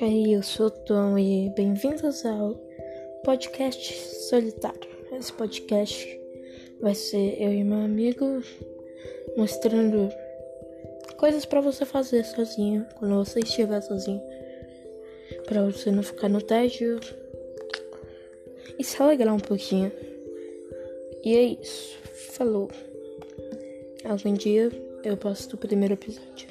Hey, eu sou o Tom e bem-vindos ao podcast solitário. Esse podcast vai ser eu e meu amigo mostrando coisas para você fazer sozinho quando você estiver sozinho, para você não ficar no tédio e se alegrar um pouquinho. E é isso. Falou. Algum dia eu posto o primeiro episódio.